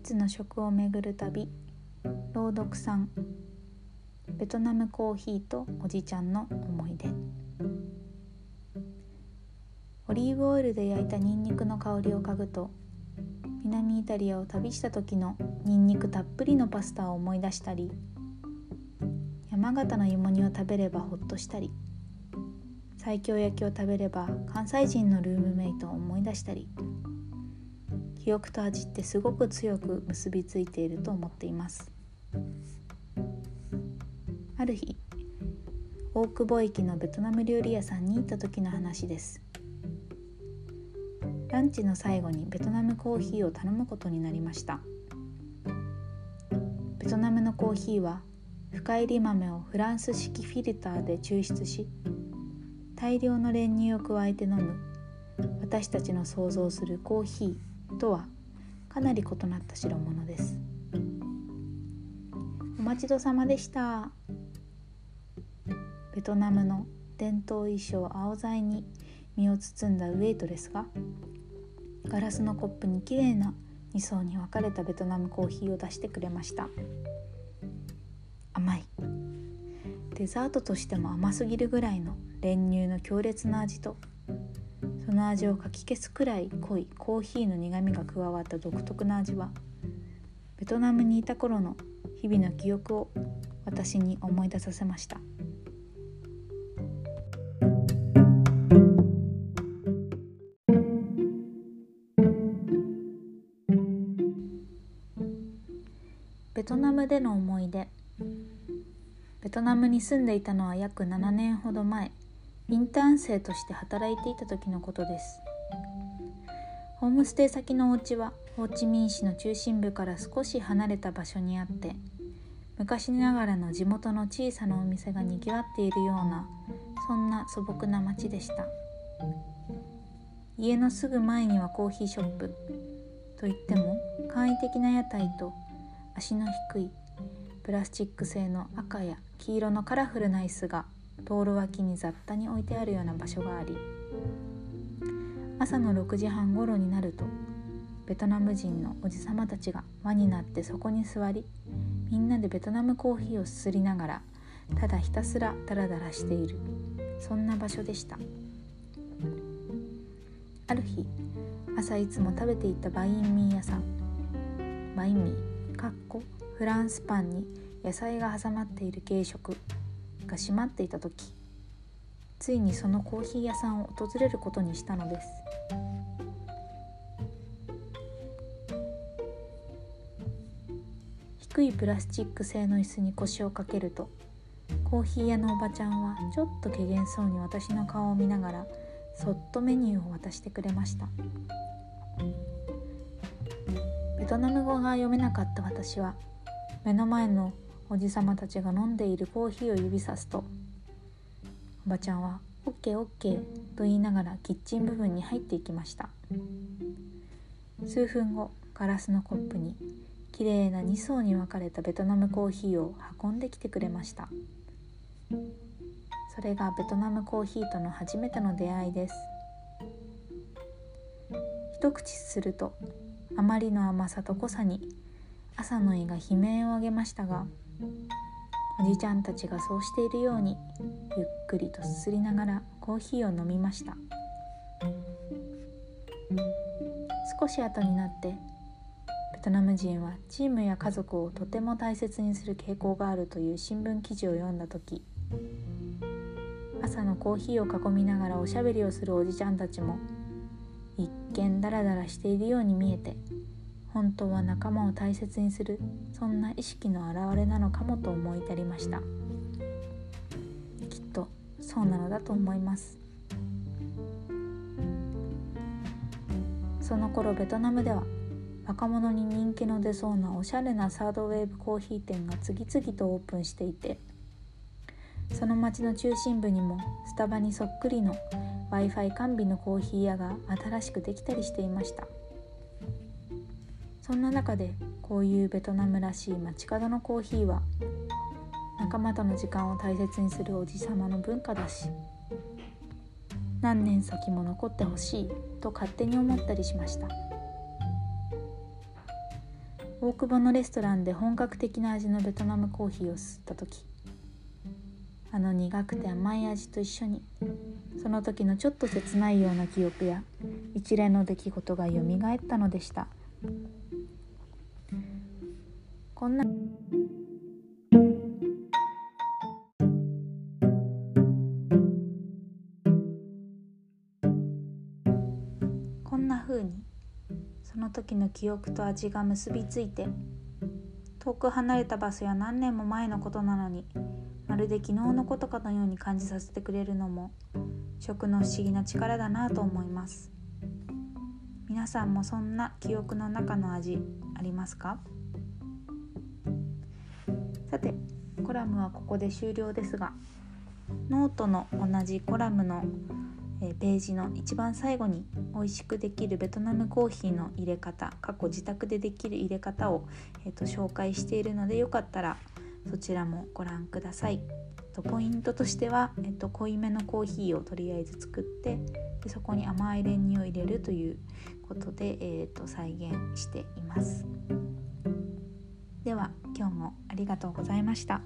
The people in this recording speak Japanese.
つの食を巡る旅。朗読さんベトナムコーヒーとおじちゃんの思い出。オリーブオイルで焼いたニンニクの香りを嗅ぐと南イタリアを旅した時のニンニクたっぷりのパスタを思い出したり山形の芋煮を食べればほっとしたり西京焼きを食べれば関西人のルームメイトを思い出したり。記憶と味ってすごく強く結びついていると思っています。ある日大久保駅のベトナム料理屋さんに行った時の話です。ランチの最後にベトナムコーヒーを頼むことになりました。ベトナムのコーヒーは深入り豆をフランス式フィルターで抽出し大量の練乳を加えて飲む私たちの想像するコーヒー。とはかなり異なった代物です。お待ちどさまでした。ベトナムの伝統衣装青材に身を包んだウェイトレスがガラスのコップにきれいな2層に分かれたベトナムコーヒーを出してくれました。甘い。デザートとしても甘すぎるぐらいの練乳の強烈な味との味をかき消すくらい濃いコーヒーの苦みが加わった独特な味はベトナムにいた頃の日々の記憶を私に思い出させました。ベトナムでの思い出。ベトナムに住んでいたのは約7年ほど前。インターン生として働いていた時のことです。ホームステイ先のお家はホーチミン市の中心部から少し離れた場所にあって昔ながらの地元の小さなお店がにぎわっているようなそんな素朴な町でした。家のすぐ前にはコーヒーショップといっても簡易的な屋台と足の低いプラスチック製の赤や黄色のカラフルな椅子が道路脇に雑多に置いてあるような場所があり朝の6時半ごろになるとベトナム人のおじさまたちが輪になってそこに座りみんなでベトナムコーヒーをすすりながらただひたすらダラダラしている。そんな場所でした。ある日朝いつも食べていたバインミー屋さんバインミーかっこフランスパンに野菜が挟まっている軽食が閉まっていた時ついにそのコーヒー屋さんを訪れることにしたのです。低いプラスチック製の椅子に腰をかけるとコーヒー屋のおばちゃんはちょっと怪げそうに私の顔を見ながらそっとメニューを渡してくれました。ベトナム語が読めなかった私は目の前のおじさまたちが飲んでいるコーヒーを指さすとおばちゃんは「オッケーオッケー」と言いながらキッチン部分に入っていきました。数分後ガラスのコップにきれいな2層に分かれたベトナムコーヒーを運んできてくれました。それがベトナムコーヒーとの初めての出会いです。一口するとあまりの甘さと濃さに朝の胃が悲鳴を上げましたがおじちゃんたちがそうしているようにゆっくりとすすりながらコーヒーを飲みました。少し後になってベトナム人はチームや家族をとても大切にする傾向があるという新聞記事を読んだ時朝のコーヒーを囲みながらおしゃべりをするおじちゃんたちも一見ダラダラしているように見えて本当は仲間を大切にするそんな意識の表れなのかもと思い至りました。きっとそうなのだと思います。その頃ベトナムでは若者に人気の出そうなおしゃれなサードウェーブコーヒー店が次々とオープンしていてその町の中心部にもスタバにそっくりの w i f i 完備のコーヒー屋が新しくできたりしていました。そんな中でこういうベトナムらしい街角のコーヒーは仲間との時間を大切にするおじさまの文化だし何年先も残ってほしいと勝手に思ったりしました。大久保のレストランで本格的な味のベトナムコーヒーを吸った時あの苦くて甘い味と一緒にその時のちょっと切ないような記憶や一連の出来事がよみがえったのでした。こんな。こんな風にその時の記憶と味が結びついて遠く離れた場所や何年も前のことなのにまるで昨日のことかのように感じさせてくれるのも食の不思議な力だなと思います。皆さんもそんな記憶の中の味ありますか？さてコラムはここで終了ですがノートの同じコラムのページの一番最後に美味しくできるベトナムコーヒーの入れ方過去自宅でできる入れ方を、えーと、紹介しているのでよかったらそちらもご覧ください。とポイントとしては、えーと、濃いめのコーヒーをとりあえず作ってでそこに甘い練乳を入れるということで、えーと再現しています。では今日もありがとうございました。